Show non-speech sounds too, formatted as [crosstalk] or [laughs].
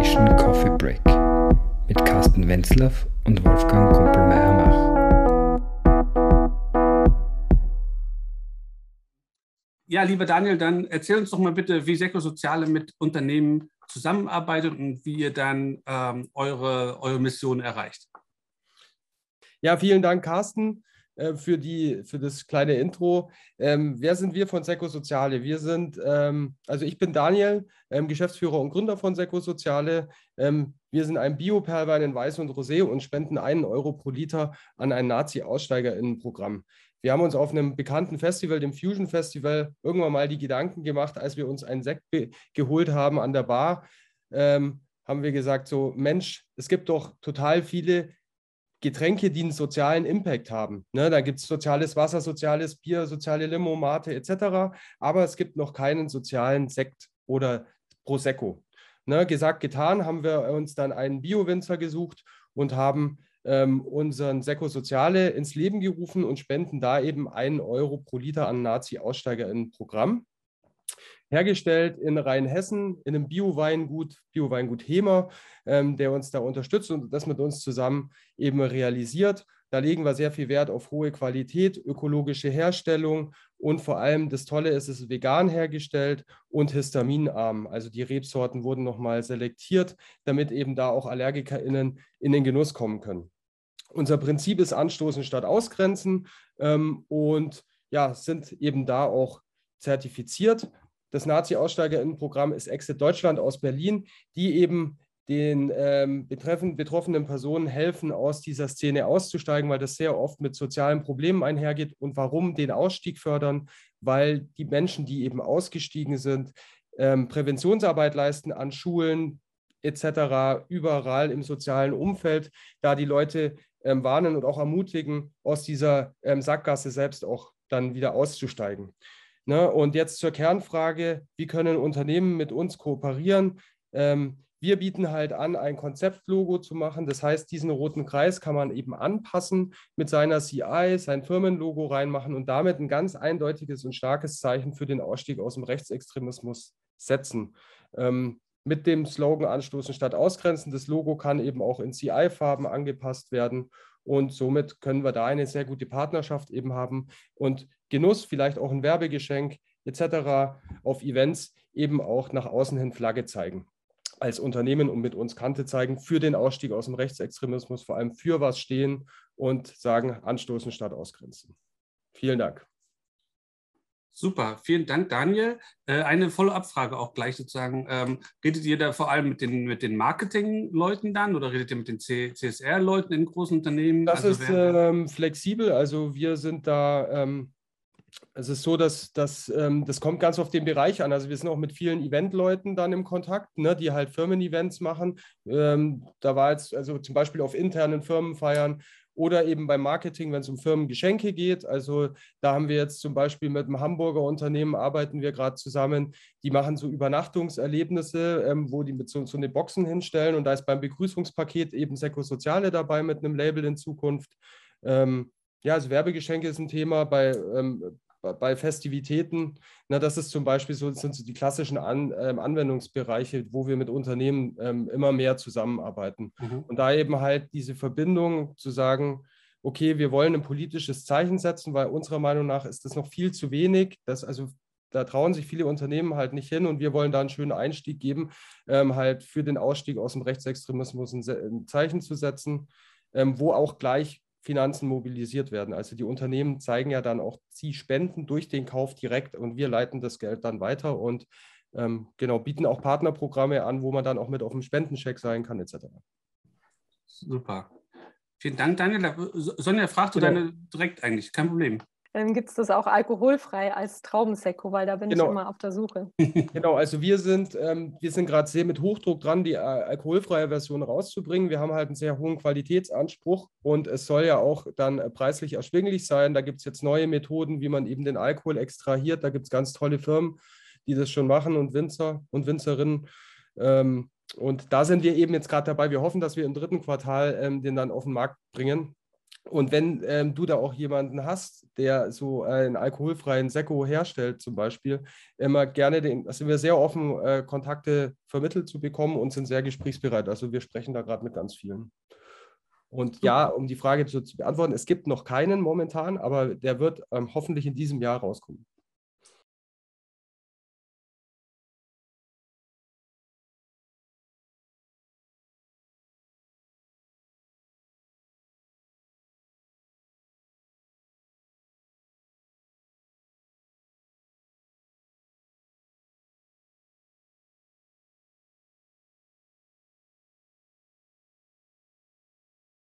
Inspiration Coffee Break mit Carsten Wenzlaff und Wolfgang Kumpelmeier-Mach. Ja, lieber Daniel, dann erzähl uns doch mal bitte, wie Sekosoziale mit Unternehmen zusammenarbeitet und wie ihr dann ähm, eure, eure Mission erreicht. Ja, vielen Dank, Carsten. Äh, für, die, für das kleine Intro. Ähm, wer sind wir von Sekosoziale? Wir sind, ähm, also ich bin Daniel, ähm, Geschäftsführer und Gründer von Sekosoziale. Ähm, wir sind ein Bio-Perlwein in Weiß und Rosé und spenden einen Euro pro Liter an ein Nazi-AussteigerInnen-Programm. Wir haben uns auf einem bekannten Festival, dem Fusion Festival, irgendwann mal die Gedanken gemacht, als wir uns einen Sekt geholt haben an der Bar, ähm, haben wir gesagt, so Mensch, es gibt doch total viele Getränke, die einen sozialen Impact haben. Ne, da gibt es soziales Wasser, soziales Bier, soziale Limo, Mate etc. Aber es gibt noch keinen sozialen Sekt oder Prosecco. Ne, gesagt, getan, haben wir uns dann einen Bio-Winzer gesucht und haben ähm, unseren Sekko Soziale ins Leben gerufen und spenden da eben einen Euro pro Liter an Nazi-AussteigerInnen-Programm hergestellt in Rheinhessen in einem Bio-Weingut, Bio-Weingut Hemer, ähm, der uns da unterstützt und das mit uns zusammen eben realisiert. Da legen wir sehr viel Wert auf hohe Qualität, ökologische Herstellung und vor allem das Tolle ist, es ist vegan hergestellt und histaminarm. Also die Rebsorten wurden nochmal selektiert, damit eben da auch AllergikerInnen in den Genuss kommen können. Unser Prinzip ist Anstoßen statt Ausgrenzen ähm, und ja, sind eben da auch zertifiziert. Das Nazi-AussteigerInnen-Programm ist Exit Deutschland aus Berlin, die eben den ähm, betroffenen Personen helfen, aus dieser Szene auszusteigen, weil das sehr oft mit sozialen Problemen einhergeht. Und warum den Ausstieg fördern? Weil die Menschen, die eben ausgestiegen sind, ähm, Präventionsarbeit leisten an Schulen etc., überall im sozialen Umfeld, da die Leute ähm, warnen und auch ermutigen, aus dieser ähm, Sackgasse selbst auch dann wieder auszusteigen. Ne? Und jetzt zur Kernfrage, wie können Unternehmen mit uns kooperieren? Ähm, wir bieten halt an, ein Konzeptlogo zu machen. Das heißt, diesen roten Kreis kann man eben anpassen, mit seiner CI sein Firmenlogo reinmachen und damit ein ganz eindeutiges und starkes Zeichen für den Ausstieg aus dem Rechtsextremismus setzen. Ähm, mit dem Slogan Anstoßen statt Ausgrenzen. Das Logo kann eben auch in CI-Farben angepasst werden. Und somit können wir da eine sehr gute Partnerschaft eben haben und Genuss, vielleicht auch ein Werbegeschenk etc. auf Events eben auch nach außen hin Flagge zeigen als Unternehmen und mit uns Kante zeigen für den Ausstieg aus dem Rechtsextremismus, vor allem für was stehen und sagen, anstoßen statt ausgrenzen. Vielen Dank. Super, vielen Dank, Daniel. Äh, eine Follow-up-Frage auch gleich sozusagen. Ähm, redet ihr da vor allem mit den, mit den Marketing-Leuten dann oder redet ihr mit den CSR-Leuten in großen Unternehmen? Das also ist ähm, flexibel. Also wir sind da, ähm, es ist so, dass, dass ähm, das kommt ganz auf den Bereich an. Also wir sind auch mit vielen Event-Leuten dann im Kontakt, ne, die halt Firmen-Events machen. Ähm, da war jetzt also zum Beispiel auf internen Firmenfeiern oder eben beim Marketing, wenn es um Firmengeschenke geht. Also da haben wir jetzt zum Beispiel mit einem Hamburger Unternehmen arbeiten wir gerade zusammen. Die machen so Übernachtungserlebnisse, ähm, wo die mit so, so eine Boxen hinstellen und da ist beim Begrüßungspaket eben Sekosoziale dabei mit einem Label in Zukunft. Ähm, ja, also Werbegeschenke ist ein Thema. Bei ähm, bei Festivitäten, na, das ist zum Beispiel so, sind so die klassischen An, ähm, Anwendungsbereiche, wo wir mit Unternehmen ähm, immer mehr zusammenarbeiten. Mhm. Und da eben halt diese Verbindung zu sagen, okay, wir wollen ein politisches Zeichen setzen, weil unserer Meinung nach ist das noch viel zu wenig. Das, also da trauen sich viele Unternehmen halt nicht hin und wir wollen da einen schönen Einstieg geben, ähm, halt für den Ausstieg aus dem Rechtsextremismus ein, ein Zeichen zu setzen, ähm, wo auch gleich Finanzen mobilisiert werden. Also die Unternehmen zeigen ja dann auch, sie spenden durch den Kauf direkt und wir leiten das Geld dann weiter und ähm, genau bieten auch Partnerprogramme an, wo man dann auch mit auf dem Spendencheck sein kann etc. Super. Vielen Dank, Daniel. Sonja, fragst du genau. deine direkt eigentlich, kein Problem. Dann gibt es das auch alkoholfrei als Traubensekko, weil da bin genau. ich immer auf der Suche. [laughs] Genau, also wir sind, ähm, wir sind gerade sehr mit Hochdruck dran, die äh, alkoholfreie Version rauszubringen. Wir haben halt einen sehr hohen Qualitätsanspruch und es soll ja auch dann äh, preislich erschwinglich sein. Da gibt es jetzt neue Methoden, wie man eben den Alkohol extrahiert. Da gibt es ganz tolle Firmen, die das schon machen und Winzer und Winzerinnen. Ähm, und da sind wir eben jetzt gerade dabei. Wir hoffen, dass wir im dritten Quartal ähm, den dann auf den Markt bringen. Und wenn ähm, du da auch jemanden hast, der so einen alkoholfreien Sekko herstellt, zum Beispiel, immer gerne, den, da sind wir sehr offen, äh, Kontakte vermittelt zu bekommen und sind sehr gesprächsbereit. Also wir sprechen da gerade mit ganz vielen. Und ja, um die Frage zu, zu, beantworten, es gibt noch keinen momentan, aber der wird ähm, hoffentlich in diesem Jahr rauskommen.